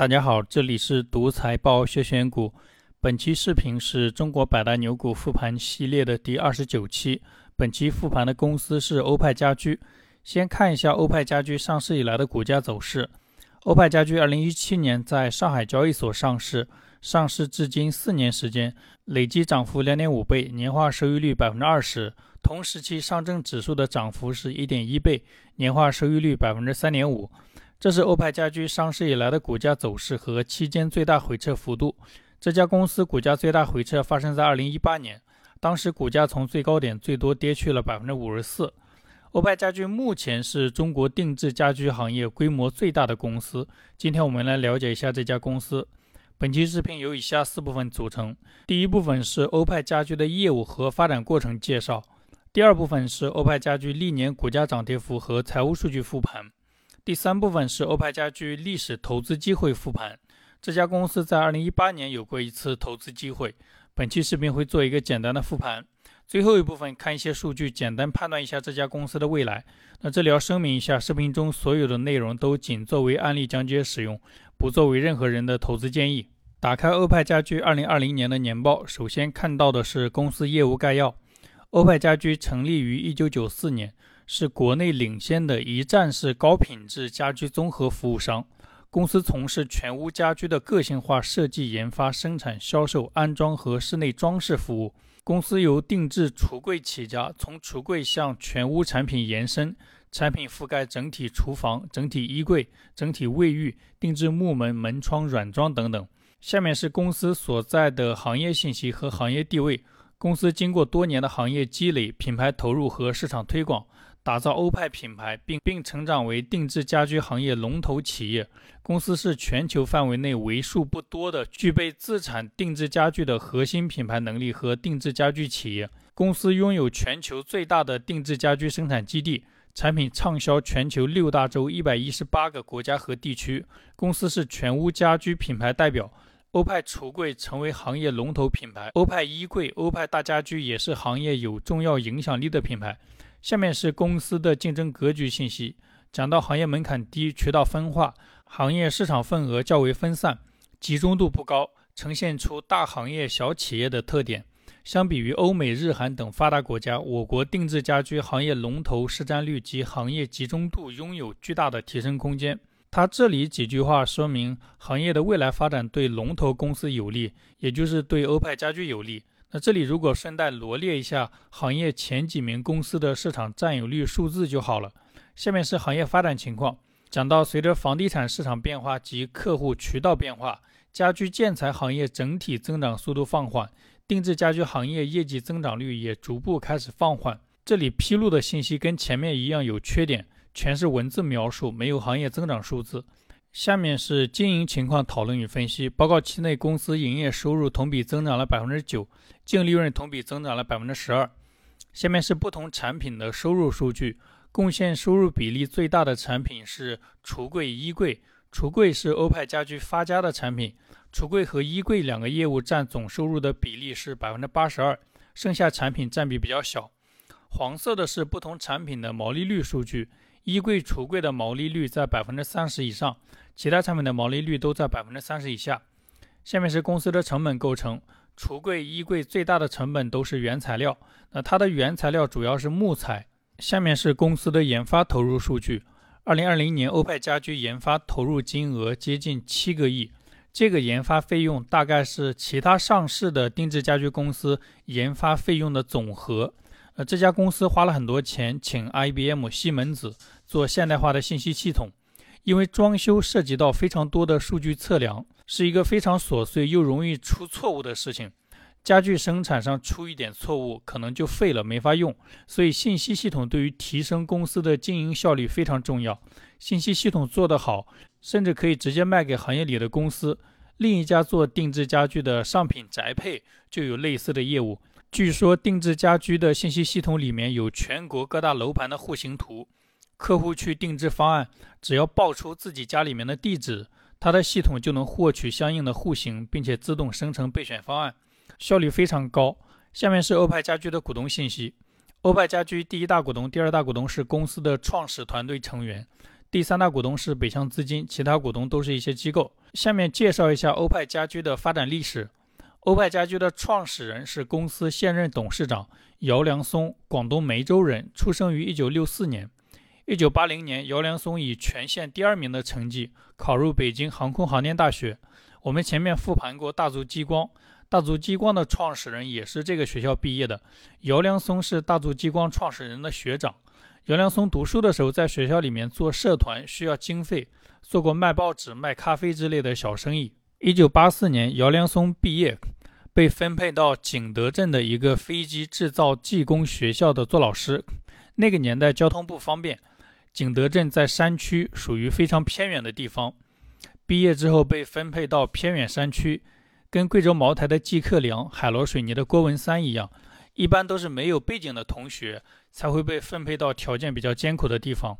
大家好，这里是独财报学选股。本期视频是中国百大牛股复盘系列的第二十九期。本期复盘的公司是欧派家居。先看一下欧派家居上市以来的股价走势。欧派家居二零一七年在上海交易所上市，上市至今四年时间，累计涨幅两点五倍，年化收益率百分之二十。同时期上证指数的涨幅是一点一倍，年化收益率百分之三点五。这是欧派家居上市以来的股价走势和期间最大回撤幅度。这家公司股价最大回撤发生在二零一八年，当时股价从最高点最多跌去了百分之五十四。欧派家居目前是中国定制家居行业规模最大的公司。今天我们来了解一下这家公司。本期视频由以下四部分组成：第一部分是欧派家居的业务和发展过程介绍；第二部分是欧派家居历年股价涨跌幅和财务数据复盘。第三部分是欧派家居历史投资机会复盘。这家公司在二零一八年有过一次投资机会。本期视频会做一个简单的复盘。最后一部分看一些数据，简单判断一下这家公司的未来。那这里要声明一下，视频中所有的内容都仅作为案例讲解使用，不作为任何人的投资建议。打开欧派家居二零二零年的年报，首先看到的是公司业务概要。欧派家居成立于一九九四年。是国内领先的一站式高品质家居综合服务商。公司从事全屋家居的个性化设计、研发、生产、销售、安装和室内装饰服务。公司由定制橱柜起家，从橱柜向全屋产品延伸，产品覆盖整体厨房、整体衣柜、整体卫浴、定制木门、门窗、软装等等。下面是公司所在的行业信息和行业地位。公司经过多年的行业积累、品牌投入和市场推广。打造欧派品牌，并并成长为定制家居行业龙头企业。公司是全球范围内为数不多的具备自产定制家具的核心品牌能力和定制家具企业。公司拥有全球最大的定制家居生产基地，产品畅销全球六大洲一百一十八个国家和地区。公司是全屋家居品牌代表，欧派橱柜成为行业龙头品牌，欧派衣柜、欧派大家居也是行业有重要影响力的品牌。下面是公司的竞争格局信息。讲到行业门槛低、渠道分化、行业市场份额较为分散、集中度不高，呈现出大行业小企业的特点。相比于欧美日韩等发达国家，我国定制家居行业龙头市占率及行业集中度拥有巨大的提升空间。他这里几句话说明行业的未来发展对龙头公司有利，也就是对欧派家居有利。那这里如果顺带罗列一下行业前几名公司的市场占有率数字就好了。下面是行业发展情况，讲到随着房地产市场变化及客户渠道变化，家居建材行业整体增长速度放缓，定制家居行业业绩增长率也逐步开始放缓。这里披露的信息跟前面一样有缺点，全是文字描述，没有行业增长数字。下面是经营情况讨论与分析。报告期内，公司营业收入同比增长了百分之九，净利润同比增长了百分之十二。下面是不同产品的收入数据。贡献收入比例最大的产品是橱柜、衣柜。橱柜是欧派家居发家的产品，橱柜和衣柜两个业务占总收入的比例是百分之八十二，剩下产品占比比较小。黄色的是不同产品的毛利率数据。衣柜、橱柜的毛利率在百分之三十以上，其他产品的毛利率都在百分之三十以下。下面是公司的成本构成，橱柜、衣柜最大的成本都是原材料，那它的原材料主要是木材。下面是公司的研发投入数据，二零二零年欧派家居研发投入金额接近七个亿，这个研发费用大概是其他上市的定制家居公司研发费用的总和。呃，这家公司花了很多钱请 IBM、西门子做现代化的信息系统，因为装修涉及到非常多的数据测量，是一个非常琐碎又容易出错误的事情。家具生产上出一点错误，可能就废了，没法用。所以信息系统对于提升公司的经营效率非常重要。信息系统做得好，甚至可以直接卖给行业里的公司。另一家做定制家具的上品宅配就有类似的业务。据说定制家居的信息系统里面有全国各大楼盘的户型图，客户去定制方案，只要报出自己家里面的地址，它的系统就能获取相应的户型，并且自动生成备选方案，效率非常高。下面是欧派家居的股东信息：欧派家居第一大股东、第二大股东是公司的创始团队成员，第三大股东是北向资金，其他股东都是一些机构。下面介绍一下欧派家居的发展历史。欧派家居的创始人是公司现任董事长姚良松，广东梅州人，出生于1964年。1980年，姚良松以全县第二名的成绩考入北京航空航天大学。我们前面复盘过大族激光，大族激光的创始人也是这个学校毕业的。姚良松是大族激光创始人的学长。姚良松读书的时候，在学校里面做社团需要经费，做过卖报纸、卖咖啡之类的小生意。一九八四年，姚良松毕业，被分配到景德镇的一个飞机制造技工学校的做老师。那个年代交通不方便，景德镇在山区，属于非常偏远的地方。毕业之后被分配到偏远山区，跟贵州茅台的季克良、海螺水泥的郭文三一样。一般都是没有背景的同学才会被分配到条件比较艰苦的地方。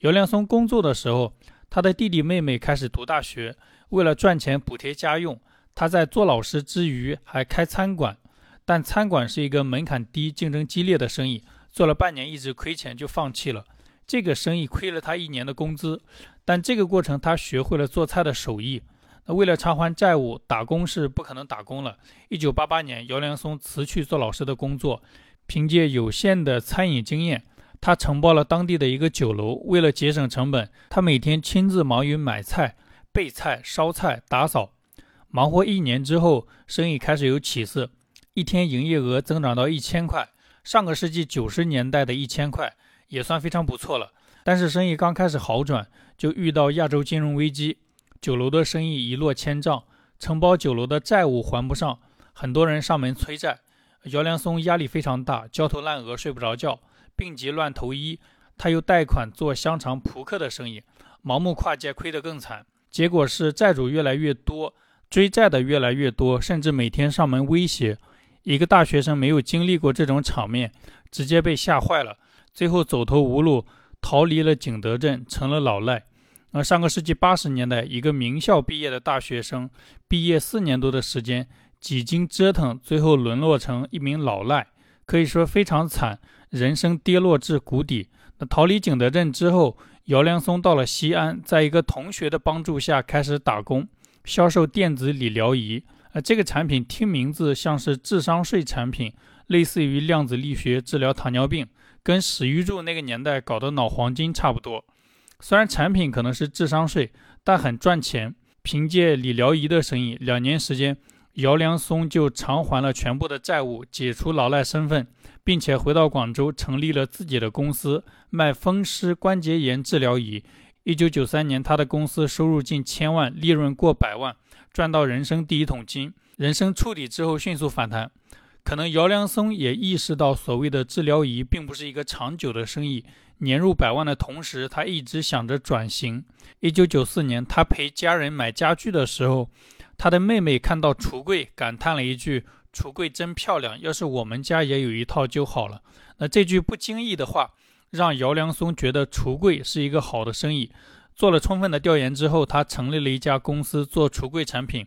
姚良松工作的时候，他的弟弟妹妹开始读大学，为了赚钱补贴家用，他在做老师之余还开餐馆。但餐馆是一个门槛低、竞争激烈的生意，做了半年一直亏钱就放弃了。这个生意亏了他一年的工资，但这个过程他学会了做菜的手艺。那为了偿还债务，打工是不可能打工了。一九八八年，姚良松辞去做老师的工作，凭借有限的餐饮经验，他承包了当地的一个酒楼。为了节省成本，他每天亲自忙于买菜、备菜、烧菜、打扫。忙活一年之后，生意开始有起色，一天营业额增长到一千块，上个世纪九十年代的一千块也算非常不错了。但是生意刚开始好转，就遇到亚洲金融危机。酒楼的生意一落千丈，承包酒楼的债务还不上，很多人上门催债。姚良松压力非常大，焦头烂额，睡不着觉，病急乱投医。他又贷款做香肠扑克的生意，盲目跨界，亏得更惨。结果是债主越来越多，追债的越来越多，甚至每天上门威胁。一个大学生没有经历过这种场面，直接被吓坏了，最后走投无路，逃离了景德镇，成了老赖。而上个世纪八十年代，一个名校毕业的大学生，毕业四年多的时间，几经折腾，最后沦落成一名老赖，可以说非常惨，人生跌落至谷底。那逃离景德镇之后，姚良松到了西安，在一个同学的帮助下开始打工，销售电子理疗仪。呃，这个产品听名字像是智商税产品，类似于量子力学治疗糖尿病，跟史玉柱那个年代搞的脑黄金差不多。虽然产品可能是智商税，但很赚钱。凭借理疗仪的生意，两年时间，姚良松就偿还了全部的债务，解除老赖身份，并且回到广州成立了自己的公司，卖风湿关节炎治疗仪。一九九三年，他的公司收入近千万，利润过百万，赚到人生第一桶金。人生触底之后迅速反弹，可能姚良松也意识到，所谓的治疗仪并不是一个长久的生意。年入百万的同时，他一直想着转型。一九九四年，他陪家人买家具的时候，他的妹妹看到橱柜，感叹了一句：“橱柜真漂亮，要是我们家也有一套就好了。”那这句不经意的话，让姚良松觉得橱柜是一个好的生意。做了充分的调研之后，他成立了一家公司做橱柜产品。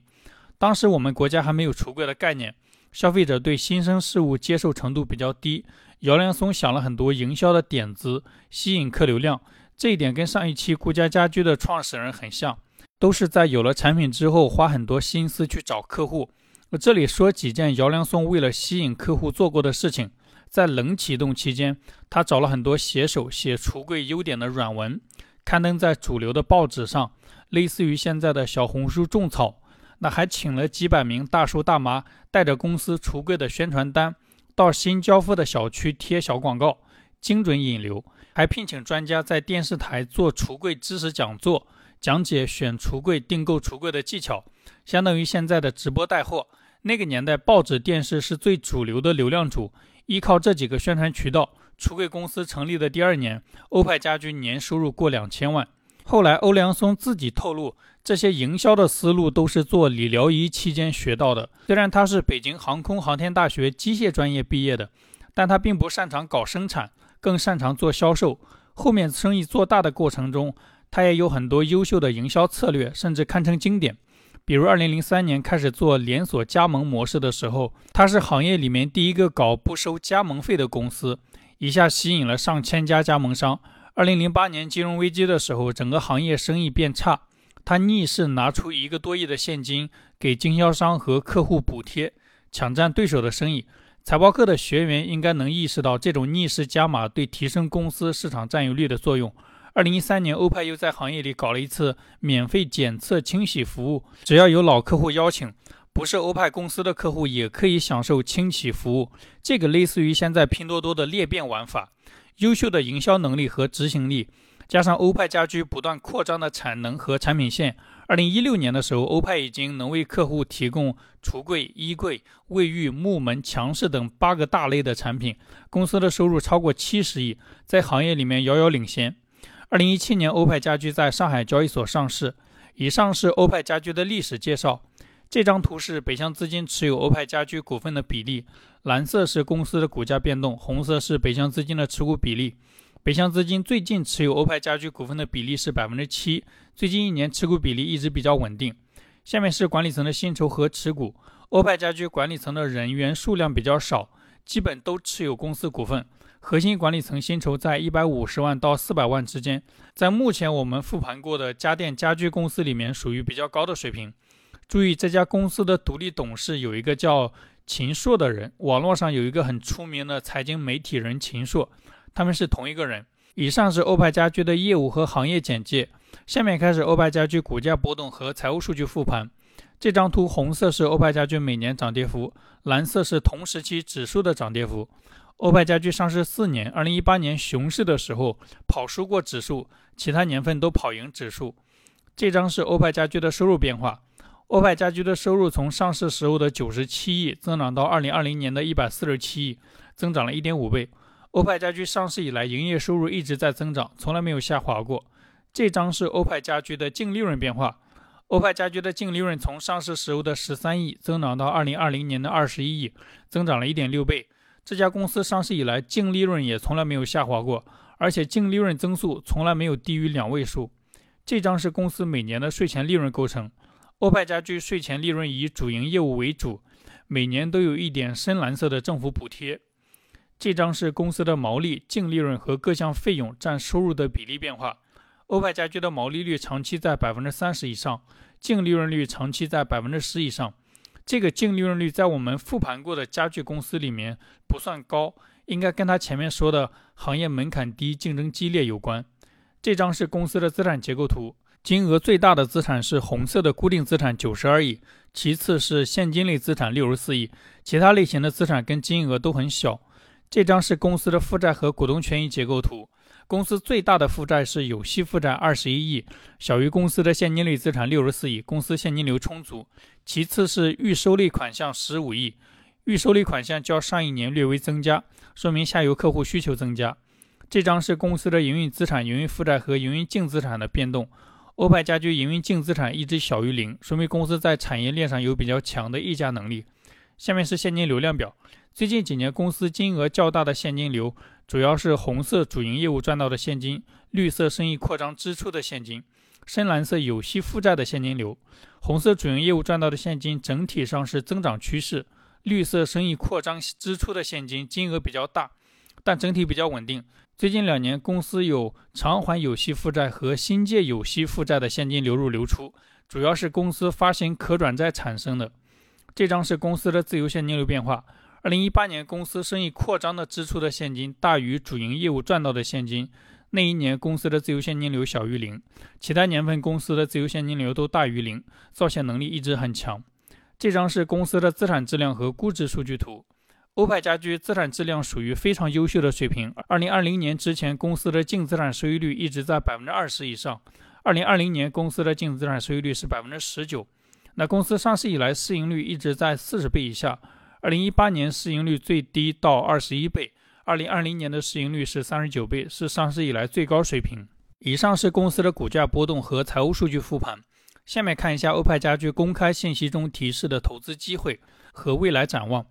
当时我们国家还没有橱柜的概念，消费者对新生事物接受程度比较低。姚良松想了很多营销的点子，吸引客流量。这一点跟上一期顾家家居的创始人很像，都是在有了产品之后花很多心思去找客户。我这里说几件姚良松为了吸引客户做过的事情。在冷启动期间，他找了很多写手写橱柜优点的软文，刊登在主流的报纸上，类似于现在的小红书种草。那还请了几百名大叔大妈，带着公司橱柜的宣传单。到新交付的小区贴小广告，精准引流，还聘请专家在电视台做橱柜知识讲座，讲解选橱柜、订购橱柜的技巧，相当于现在的直播带货。那个年代，报纸、电视是最主流的流量主，依靠这几个宣传渠道，橱柜公司成立的第二年，欧派家居年收入过两千万。后来，欧良松自己透露。这些营销的思路都是做理疗仪期间学到的。虽然他是北京航空航天大学机械专业毕业的，但他并不擅长搞生产，更擅长做销售。后面生意做大的过程中，他也有很多优秀的营销策略，甚至堪称经典。比如2003年开始做连锁加盟模式的时候，他是行业里面第一个搞不收加盟费的公司，一下吸引了上千家加盟商。2008年金融危机的时候，整个行业生意变差。他逆势拿出一个多亿的现金给经销商和客户补贴，抢占对手的生意。财报课的学员应该能意识到这种逆势加码对提升公司市场占有率的作用。二零一三年，欧派又在行业里搞了一次免费检测清洗服务，只要有老客户邀请，不是欧派公司的客户也可以享受清洗服务。这个类似于现在拼多多的裂变玩法。优秀的营销能力和执行力，加上欧派家居不断扩张的产能和产品线。二零一六年的时候，欧派已经能为客户提供橱柜、衣柜、卫浴、木门、墙饰等八个大类的产品，公司的收入超过七十亿，在行业里面遥遥领先。二零一七年，欧派家居在上海交易所上市。以上是欧派家居的历史介绍。这张图是北向资金持有欧派家居股份的比例，蓝色是公司的股价变动，红色是北向资金的持股比例。北向资金最近持有欧派家居股份的比例是百分之七，最近一年持股比例一直比较稳定。下面是管理层的薪酬和持股。欧派家居管理层的人员数量比较少，基本都持有公司股份。核心管理层薪酬在一百五十万到四百万之间，在目前我们复盘过的家电家居公司里面属于比较高的水平。注意，这家公司的独立董事有一个叫秦朔的人，网络上有一个很出名的财经媒体人秦朔。他们是同一个人。以上是欧派家居的业务和行业简介，下面开始欧派家居股价波动和财务数据复盘。这张图红色是欧派家居每年涨跌幅，蓝色是同时期指数的涨跌幅。欧派家居上市四年，二零一八年熊市的时候跑输过指数，其他年份都跑赢指数。这张是欧派家居的收入变化。欧派家居的收入从上市时候的九十七亿增长到二零二零年的一百四十七亿，增长了一点五倍。欧派家居上市以来，营业收入一直在增长，从来没有下滑过。这张是欧派家居的净利润变化。欧派家居的净利润从上市时候的十三亿增长到二零二零年的二十一亿，增长了一点六倍。这家公司上市以来，净利润也从来没有下滑过，而且净利润增速从来没有低于两位数。这张是公司每年的税前利润构成。欧派家居税前利润以主营业务为主，每年都有一点深蓝色的政府补贴。这张是公司的毛利、净利润和各项费用占收入的比例变化。欧派家居的毛利率长期在百分之三十以上，净利润率长期在百分之十以上。这个净利润率在我们复盘过的家具公司里面不算高，应该跟它前面说的行业门槛低、竞争激烈有关。这张是公司的资产结构图，金额最大的资产是红色的固定资产九十二亿，其次是现金类资产六十四亿，其他类型的资产跟金额都很小。这张是公司的负债和股东权益结构图。公司最大的负债是有息负债二十一亿，小于公司的现金类资产六十四亿，公司现金流充足。其次是预收类款项十五亿，预收类款项较上一年略微增加，说明下游客户需求增加。这张是公司的营运资产、营运负债和营运净资产的变动。欧派家居营运净资产一直小于零，说明公司在产业链上有比较强的溢价能力。下面是现金流量表。最近几年，公司金额较大的现金流主要是红色主营业务赚到的现金，绿色生意扩张支出的现金，深蓝色有息负债的现金流。红色主营业务赚到的现金整体上是增长趋势，绿色生意扩张支出的现金金额比较大，但整体比较稳定。最近两年，公司有偿还有息负债和新借有息负债的现金流入流出，主要是公司发行可转债产生的。这张是公司的自由现金流变化。二零一八年，公司生意扩张的支出的现金大于主营业务赚到的现金，那一年公司的自由现金流小于零。其他年份公司的自由现金流都大于零，造血能力一直很强。这张是公司的资产质量和估值数据图。欧派家居资产质量属于非常优秀的水平。二零二零年之前，公司的净资产收益率一直在百分之二十以上。二零二零年，公司的净资产收益率是百分之十九。那公司上市以来，市盈率一直在四十倍以下。二零一八年市盈率最低到二十一倍，二零二零年的市盈率是三十九倍，是上市以来最高水平。以上是公司的股价波动和财务数据复盘。下面看一下欧派家居公开信息中提示的投资机会和未来展望。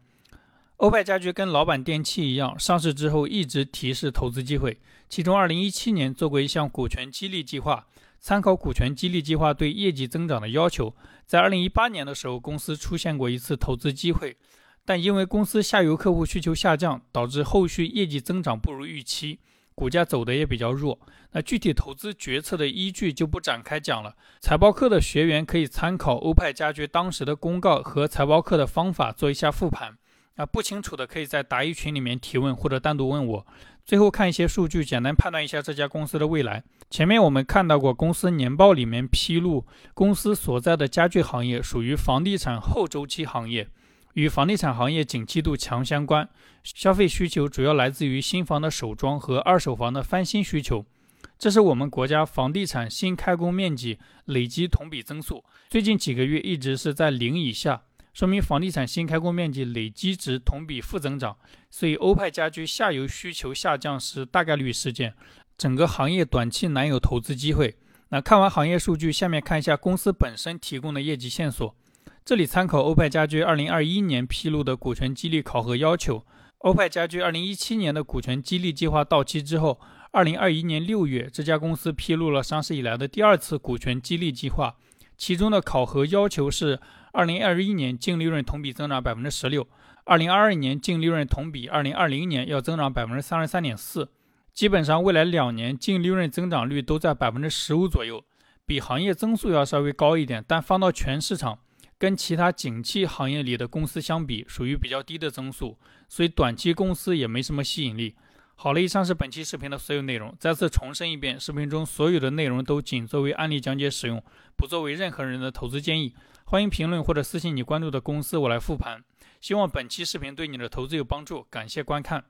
欧派家居跟老板电器一样，上市之后一直提示投资机会，其中二零一七年做过一项股权激励计划，参考股权激励计划对业绩增长的要求，在二零一八年的时候，公司出现过一次投资机会。但因为公司下游客户需求下降，导致后续业绩增长不如预期，股价走的也比较弱。那具体投资决策的依据就不展开讲了。财报课的学员可以参考欧派家居当时的公告和财报课的方法做一下复盘。啊，不清楚的可以在答疑群里面提问或者单独问我。最后看一些数据，简单判断一下这家公司的未来。前面我们看到过，公司年报里面披露，公司所在的家具行业属于房地产后周期行业，与房地产行业景气度强相关。消费需求主要来自于新房的首装和二手房的翻新需求。这是我们国家房地产新开工面积累计同比增速，最近几个月一直是在零以下。说明房地产新开工面积累积值同比负增长，所以欧派家居下游需求下降是大概率事件，整个行业短期难有投资机会。那看完行业数据，下面看一下公司本身提供的业绩线索。这里参考欧派家居2021年披露的股权激励考核要求。欧派家居2017年的股权激励计划到期之后，2021年6月，这家公司披露了上市以来的第二次股权激励计划，其中的考核要求是。二零二一年净利润同比增长百分之十六，二零二二年净利润同比二零二零年要增长百分之三十三点四，基本上未来两年净利润增长率都在百分之十五左右，比行业增速要稍微高一点，但放到全市场跟其他景气行业里的公司相比，属于比较低的增速，所以短期公司也没什么吸引力。好了，以上是本期视频的所有内容，再次重申一遍，视频中所有的内容都仅作为案例讲解使用，不作为任何人的投资建议。欢迎评论或者私信你关注的公司，我来复盘。希望本期视频对你的投资有帮助，感谢观看。